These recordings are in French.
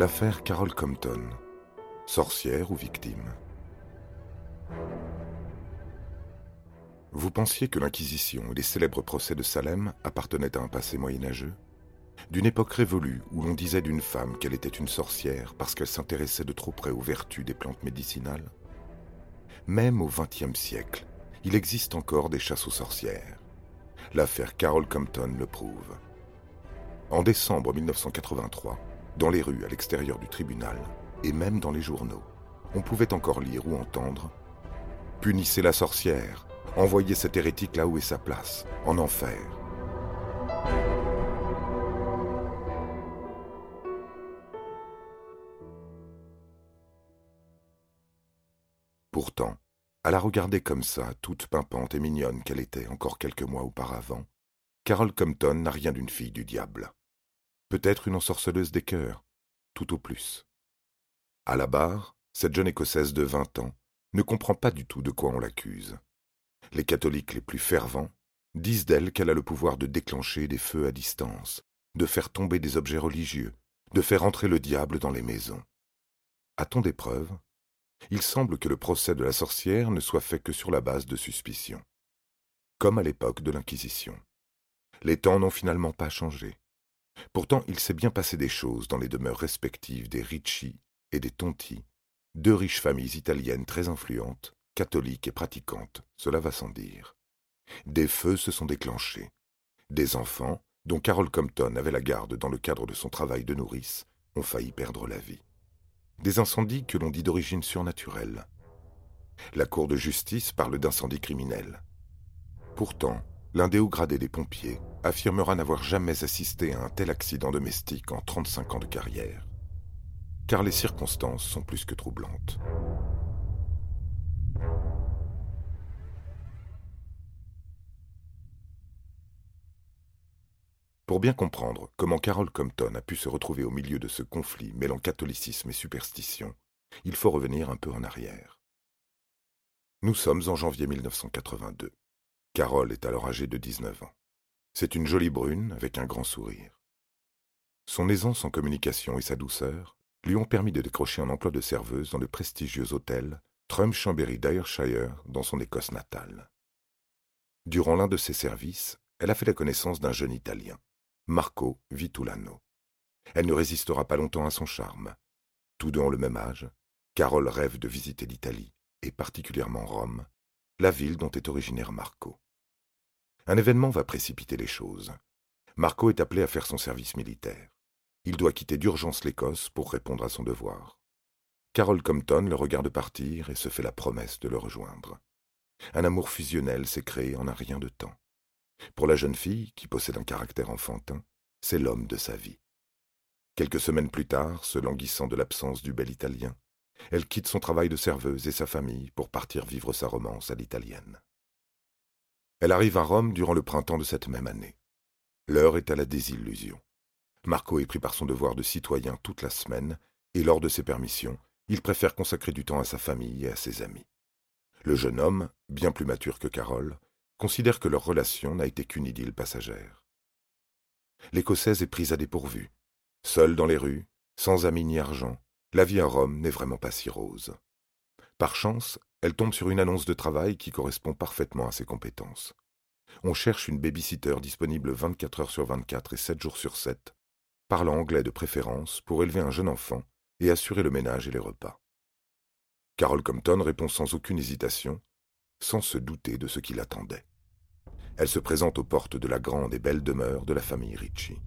L'affaire Carol Compton. Sorcière ou victime Vous pensiez que l'Inquisition et les célèbres procès de Salem appartenaient à un passé moyenâgeux? D'une époque révolue où l'on disait d'une femme qu'elle était une sorcière parce qu'elle s'intéressait de trop près aux vertus des plantes médicinales? Même au XXe siècle, il existe encore des chasses aux sorcières. L'affaire Carol Compton le prouve. En décembre 1983, dans les rues à l'extérieur du tribunal, et même dans les journaux, on pouvait encore lire ou entendre Punissez la sorcière, envoyez cet hérétique là où est sa place, en enfer. Pourtant, à la regarder comme ça, toute pimpante et mignonne qu'elle était encore quelques mois auparavant, Carol Compton n'a rien d'une fille du diable. Peut-être une ensorceleuse des cœurs, tout au plus. À la barre, cette jeune Écossaise de vingt ans ne comprend pas du tout de quoi on l'accuse. Les catholiques les plus fervents disent d'elle qu'elle a le pouvoir de déclencher des feux à distance, de faire tomber des objets religieux, de faire entrer le diable dans les maisons. A-t-on des preuves Il semble que le procès de la sorcière ne soit fait que sur la base de suspicions. Comme à l'époque de l'Inquisition. Les temps n'ont finalement pas changé. Pourtant, il s'est bien passé des choses dans les demeures respectives des Ricci et des Tonti, deux riches familles italiennes très influentes, catholiques et pratiquantes, cela va sans dire. Des feux se sont déclenchés. Des enfants, dont Carol Compton avait la garde dans le cadre de son travail de nourrice, ont failli perdre la vie. Des incendies que l'on dit d'origine surnaturelle. La Cour de justice parle d'incendie criminel. Pourtant, l'un des hauts gradés des pompiers affirmera n'avoir jamais assisté à un tel accident domestique en 35 ans de carrière. Car les circonstances sont plus que troublantes. Pour bien comprendre comment Carol Compton a pu se retrouver au milieu de ce conflit mêlant catholicisme et superstition, il faut revenir un peu en arrière. Nous sommes en janvier 1982. Carole est alors âgée de 19 ans. C'est une jolie brune avec un grand sourire. Son aisance en communication et sa douceur lui ont permis de décrocher un emploi de serveuse dans le prestigieux hôtel Trum Chambéry d'Ayrshire dans son Écosse natale. Durant l'un de ses services, elle a fait la connaissance d'un jeune Italien, Marco Vitulano. Elle ne résistera pas longtemps à son charme. Tous deux ont le même âge. Carole rêve de visiter l'Italie, et particulièrement Rome, la ville dont est originaire Marco. Un événement va précipiter les choses. Marco est appelé à faire son service militaire. Il doit quitter d'urgence l'Écosse pour répondre à son devoir. Carol Compton le regarde partir et se fait la promesse de le rejoindre. Un amour fusionnel s'est créé en un rien de temps. Pour la jeune fille, qui possède un caractère enfantin, c'est l'homme de sa vie. Quelques semaines plus tard, se languissant de l'absence du bel Italien, elle quitte son travail de serveuse et sa famille pour partir vivre sa romance à l'italienne. Elle arrive à Rome durant le printemps de cette même année. L'heure est à la désillusion. Marco est pris par son devoir de citoyen toute la semaine, et lors de ses permissions, il préfère consacrer du temps à sa famille et à ses amis. Le jeune homme, bien plus mature que Carole, considère que leur relation n'a été qu'une idylle passagère. L'Écossaise est prise à dépourvu. Seule dans les rues, sans amis ni argent, la vie à Rome n'est vraiment pas si rose. Par chance, elle tombe sur une annonce de travail qui correspond parfaitement à ses compétences. On cherche une babysitter disponible 24 heures sur 24 et 7 jours sur 7, parlant anglais de préférence pour élever un jeune enfant et assurer le ménage et les repas. Carol Compton répond sans aucune hésitation, sans se douter de ce qui l'attendait. Elle se présente aux portes de la grande et belle demeure de la famille Ritchie.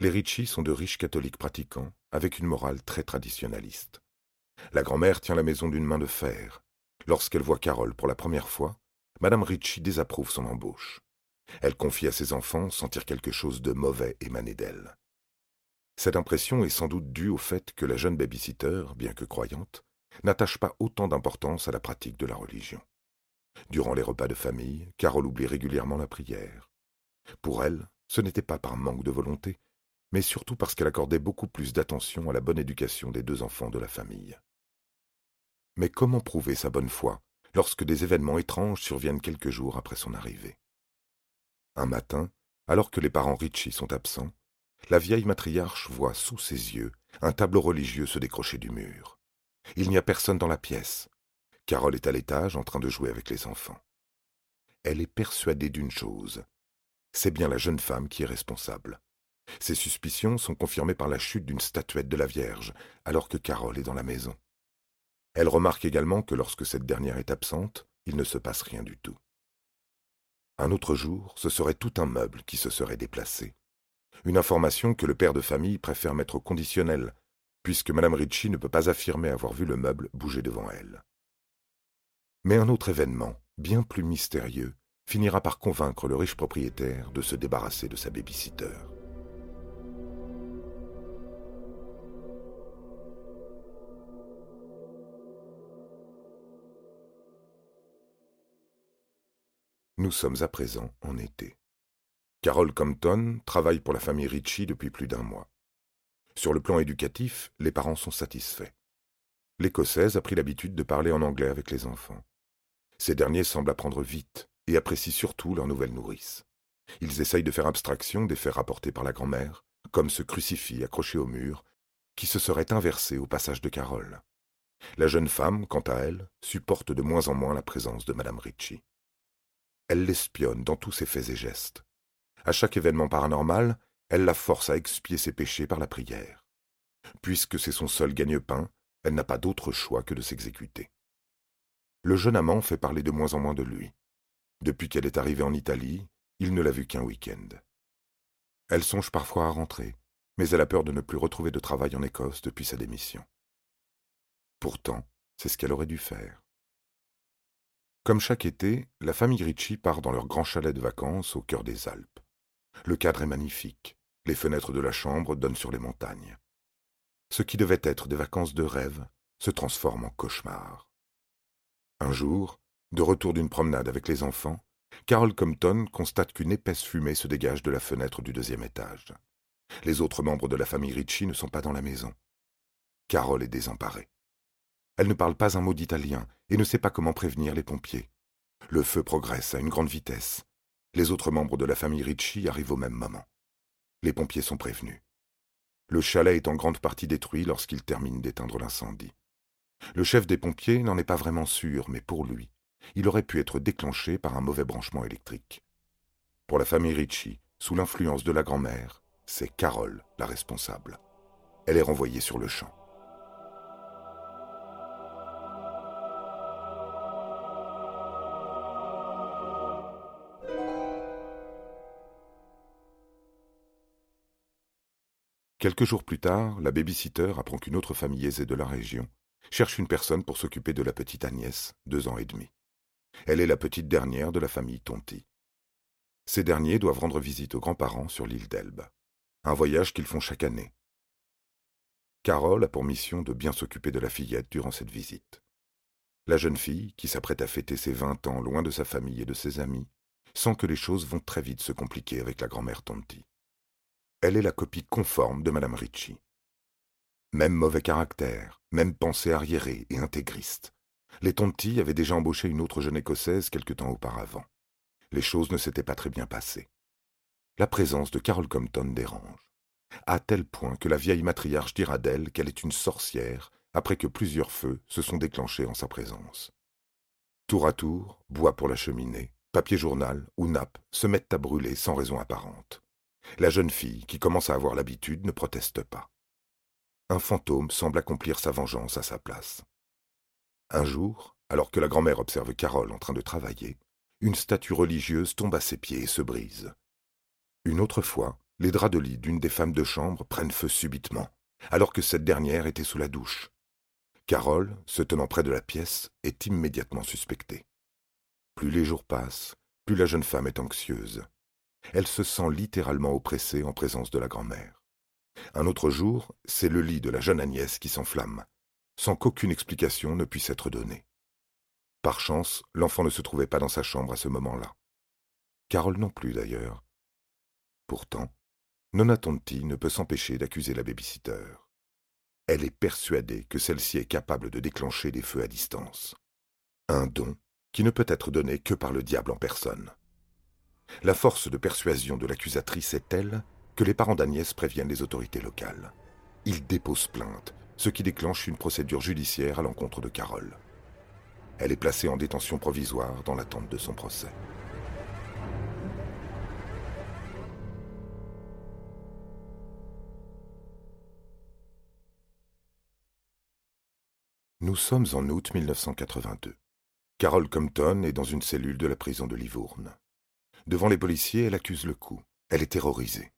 Les Ritchie sont de riches catholiques pratiquants, avec une morale très traditionnaliste. La grand-mère tient la maison d'une main de fer. Lorsqu'elle voit Carole pour la première fois, Madame Ritchie désapprouve son embauche. Elle confie à ses enfants sentir quelque chose de mauvais émaner d'elle. Cette impression est sans doute due au fait que la jeune babysitter, bien que croyante, n'attache pas autant d'importance à la pratique de la religion. Durant les repas de famille, Carole oublie régulièrement la prière. Pour elle, ce n'était pas par manque de volonté, mais surtout parce qu'elle accordait beaucoup plus d'attention à la bonne éducation des deux enfants de la famille. Mais comment prouver sa bonne foi lorsque des événements étranges surviennent quelques jours après son arrivée? Un matin, alors que les parents Ritchie sont absents, la vieille matriarche voit sous ses yeux un tableau religieux se décrocher du mur. Il n'y a personne dans la pièce. Carole est à l'étage en train de jouer avec les enfants. Elle est persuadée d'une chose. C'est bien la jeune femme qui est responsable. Ses suspicions sont confirmées par la chute d'une statuette de la Vierge, alors que Carole est dans la maison. Elle remarque également que lorsque cette dernière est absente, il ne se passe rien du tout. Un autre jour, ce serait tout un meuble qui se serait déplacé. Une information que le père de famille préfère mettre au conditionnel, puisque Mme Ritchie ne peut pas affirmer avoir vu le meuble bouger devant elle. Mais un autre événement, bien plus mystérieux, finira par convaincre le riche propriétaire de se débarrasser de sa babysitter. Nous sommes à présent en été. Carol Compton travaille pour la famille Ritchie depuis plus d'un mois. Sur le plan éducatif, les parents sont satisfaits. L'Écossaise a pris l'habitude de parler en anglais avec les enfants. Ces derniers semblent apprendre vite et apprécient surtout leur nouvelle nourrice. Ils essayent de faire abstraction des faits rapportés par la grand-mère, comme ce crucifix accroché au mur, qui se serait inversé au passage de Carole. La jeune femme, quant à elle, supporte de moins en moins la présence de Madame Ritchie. Elle l'espionne dans tous ses faits et gestes. À chaque événement paranormal, elle la force à expier ses péchés par la prière. Puisque c'est son seul gagne-pain, elle n'a pas d'autre choix que de s'exécuter. Le jeune amant fait parler de moins en moins de lui. Depuis qu'elle est arrivée en Italie, il ne l'a vu qu'un week-end. Elle songe parfois à rentrer, mais elle a peur de ne plus retrouver de travail en Écosse depuis sa démission. Pourtant, c'est ce qu'elle aurait dû faire. Comme chaque été, la famille Ritchie part dans leur grand chalet de vacances au cœur des Alpes. Le cadre est magnifique. Les fenêtres de la chambre donnent sur les montagnes. Ce qui devait être des vacances de rêve se transforme en cauchemar. Un jour, de retour d'une promenade avec les enfants, Carol Compton constate qu'une épaisse fumée se dégage de la fenêtre du deuxième étage. Les autres membres de la famille Ritchie ne sont pas dans la maison. Carol est désemparée. Elle ne parle pas un mot d'italien et ne sait pas comment prévenir les pompiers. Le feu progresse à une grande vitesse. Les autres membres de la famille Ritchie arrivent au même moment. Les pompiers sont prévenus. Le chalet est en grande partie détruit lorsqu'ils terminent d'éteindre l'incendie. Le chef des pompiers n'en est pas vraiment sûr, mais pour lui, il aurait pu être déclenché par un mauvais branchement électrique. Pour la famille Ritchie, sous l'influence de la grand-mère, c'est Carole la responsable. Elle est renvoyée sur le champ. Quelques jours plus tard, la babysitter apprend qu'une autre famille aisée de la région cherche une personne pour s'occuper de la petite Agnès, deux ans et demi. Elle est la petite dernière de la famille Tonti. Ces derniers doivent rendre visite aux grands-parents sur l'île d'Elbe, un voyage qu'ils font chaque année. Carole a pour mission de bien s'occuper de la fillette durant cette visite. La jeune fille, qui s'apprête à fêter ses vingt ans loin de sa famille et de ses amis, sent que les choses vont très vite se compliquer avec la grand-mère Tonti. Elle est la copie conforme de Madame Ritchie. Même mauvais caractère, même pensée arriérée et intégriste. Les Tonti avaient déjà embauché une autre jeune écossaise quelque temps auparavant. Les choses ne s'étaient pas très bien passées. La présence de Carol Compton dérange, à tel point que la vieille matriarche dira d'elle qu'elle est une sorcière après que plusieurs feux se sont déclenchés en sa présence. Tour à tour, bois pour la cheminée, papier journal ou nappe se mettent à brûler sans raison apparente. La jeune fille, qui commence à avoir l'habitude, ne proteste pas. Un fantôme semble accomplir sa vengeance à sa place. Un jour, alors que la grand-mère observe Carole en train de travailler, une statue religieuse tombe à ses pieds et se brise. Une autre fois, les draps de lit d'une des femmes de chambre prennent feu subitement, alors que cette dernière était sous la douche. Carole, se tenant près de la pièce, est immédiatement suspectée. Plus les jours passent, plus la jeune femme est anxieuse. Elle se sent littéralement oppressée en présence de la grand-mère. Un autre jour, c'est le lit de la jeune Agnès qui s'enflamme, sans qu'aucune explication ne puisse être donnée. Par chance, l'enfant ne se trouvait pas dans sa chambre à ce moment-là. Carole non plus d'ailleurs. Pourtant, Nona Tonti ne peut s'empêcher d'accuser la babysitter. Elle est persuadée que celle-ci est capable de déclencher des feux à distance. Un don qui ne peut être donné que par le diable en personne. La force de persuasion de l'accusatrice est telle que les parents d'Agnès préviennent les autorités locales. Ils déposent plainte, ce qui déclenche une procédure judiciaire à l'encontre de Carole. Elle est placée en détention provisoire dans l'attente de son procès. Nous sommes en août 1982. Carole Compton est dans une cellule de la prison de Livourne. Devant les policiers, elle accuse le coup. Elle est terrorisée.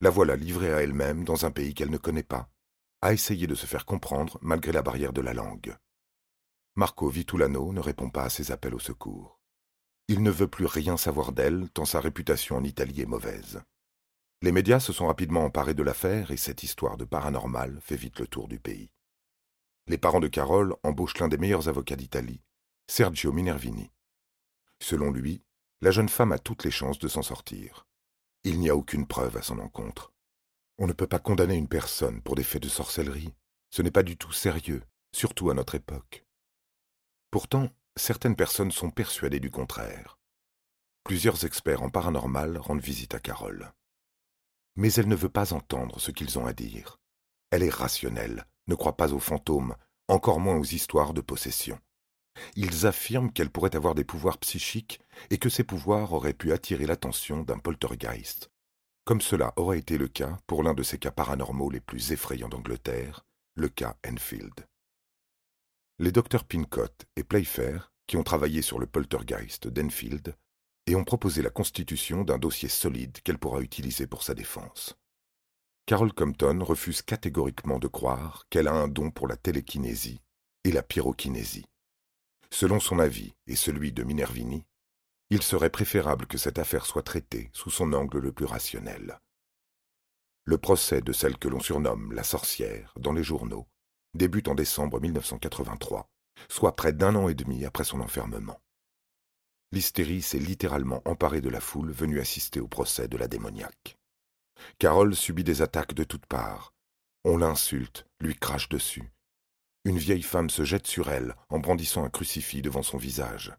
La voilà livrée à elle-même dans un pays qu'elle ne connaît pas, à essayer de se faire comprendre malgré la barrière de la langue. Marco Vitulano ne répond pas à ses appels au secours. Il ne veut plus rien savoir d'elle, tant sa réputation en Italie est mauvaise. Les médias se sont rapidement emparés de l'affaire et cette histoire de paranormal fait vite le tour du pays. Les parents de Carole embauchent l'un des meilleurs avocats d'Italie, Sergio Minervini. Selon lui, la jeune femme a toutes les chances de s'en sortir. Il n'y a aucune preuve à son encontre. On ne peut pas condamner une personne pour des faits de sorcellerie. Ce n'est pas du tout sérieux, surtout à notre époque. Pourtant, certaines personnes sont persuadées du contraire. Plusieurs experts en paranormal rendent visite à Carole. Mais elle ne veut pas entendre ce qu'ils ont à dire. Elle est rationnelle, ne croit pas aux fantômes, encore moins aux histoires de possession. Ils affirment qu'elle pourrait avoir des pouvoirs psychiques et que ces pouvoirs auraient pu attirer l'attention d'un poltergeist, comme cela aurait été le cas pour l'un de ces cas paranormaux les plus effrayants d'Angleterre, le cas Enfield. Les docteurs Pincott et Playfair, qui ont travaillé sur le poltergeist d'Enfield, et ont proposé la constitution d'un dossier solide qu'elle pourra utiliser pour sa défense. Carol Compton refuse catégoriquement de croire qu'elle a un don pour la télékinésie et la pyrokinésie. Selon son avis et celui de Minervini, il serait préférable que cette affaire soit traitée sous son angle le plus rationnel. Le procès de celle que l'on surnomme la sorcière dans les journaux débute en décembre 1983, soit près d'un an et demi après son enfermement. L'hystérie s'est littéralement emparée de la foule venue assister au procès de la démoniaque. Carole subit des attaques de toutes parts. On l'insulte, lui crache dessus. Une vieille femme se jette sur elle en brandissant un crucifix devant son visage.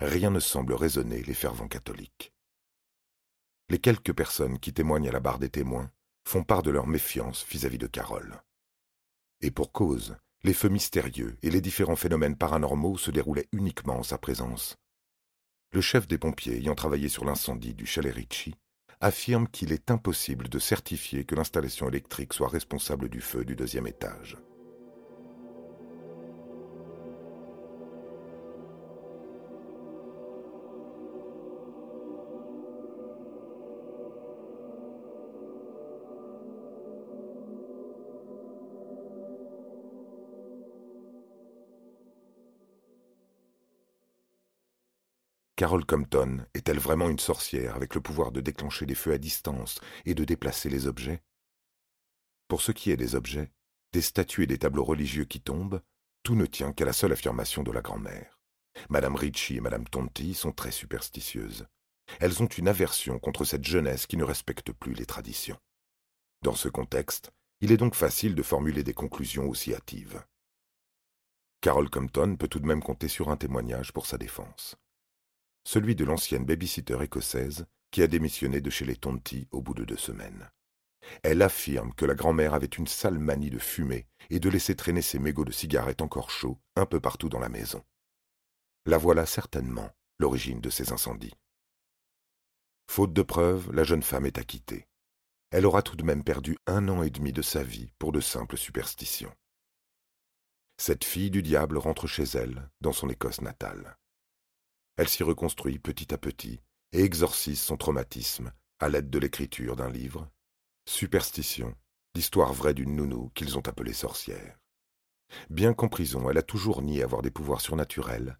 Rien ne semble raisonner les fervents catholiques. Les quelques personnes qui témoignent à la barre des témoins font part de leur méfiance vis-à-vis de Carole. Et pour cause, les feux mystérieux et les différents phénomènes paranormaux se déroulaient uniquement en sa présence. Le chef des pompiers ayant travaillé sur l'incendie du chalet Ricci affirme qu'il est impossible de certifier que l'installation électrique soit responsable du feu du deuxième étage. Carole Compton est-elle vraiment une sorcière avec le pouvoir de déclencher des feux à distance et de déplacer les objets? Pour ce qui est des objets, des statues et des tableaux religieux qui tombent, tout ne tient qu'à la seule affirmation de la grand-mère. Madame Ritchie et Madame Tonti sont très superstitieuses. Elles ont une aversion contre cette jeunesse qui ne respecte plus les traditions. Dans ce contexte, il est donc facile de formuler des conclusions aussi hâtives. Carole Compton peut tout de même compter sur un témoignage pour sa défense celui de l'ancienne babysitter écossaise qui a démissionné de chez les Tonti au bout de deux semaines. Elle affirme que la grand-mère avait une sale manie de fumer et de laisser traîner ses mégots de cigarettes encore chauds un peu partout dans la maison. La voilà certainement l'origine de ces incendies. Faute de preuves, la jeune femme est acquittée. Elle aura tout de même perdu un an et demi de sa vie pour de simples superstitions. Cette fille du diable rentre chez elle, dans son Écosse natale. Elle s'y reconstruit petit à petit et exorcise son traumatisme à l'aide de l'écriture d'un livre, Superstition, l'histoire vraie d'une nounou qu'ils ont appelée sorcière. Bien qu'en prison, elle a toujours nié avoir des pouvoirs surnaturels.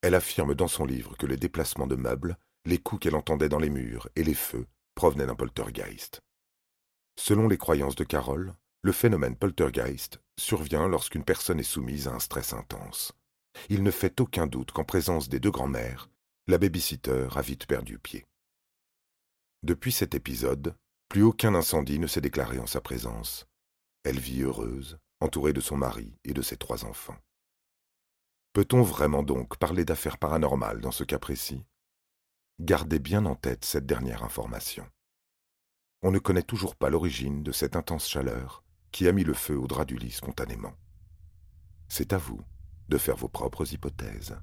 Elle affirme dans son livre que les déplacements de meubles, les coups qu'elle entendait dans les murs et les feux provenaient d'un poltergeist. Selon les croyances de Carole, le phénomène poltergeist survient lorsqu'une personne est soumise à un stress intense. Il ne fait aucun doute qu'en présence des deux grands-mères, la babysitter a vite perdu pied. Depuis cet épisode, plus aucun incendie ne s'est déclaré en sa présence. Elle vit heureuse, entourée de son mari et de ses trois enfants. Peut-on vraiment donc parler d'affaires paranormales dans ce cas précis? Gardez bien en tête cette dernière information. On ne connaît toujours pas l'origine de cette intense chaleur qui a mis le feu au drap du lit spontanément. C'est à vous de faire vos propres hypothèses.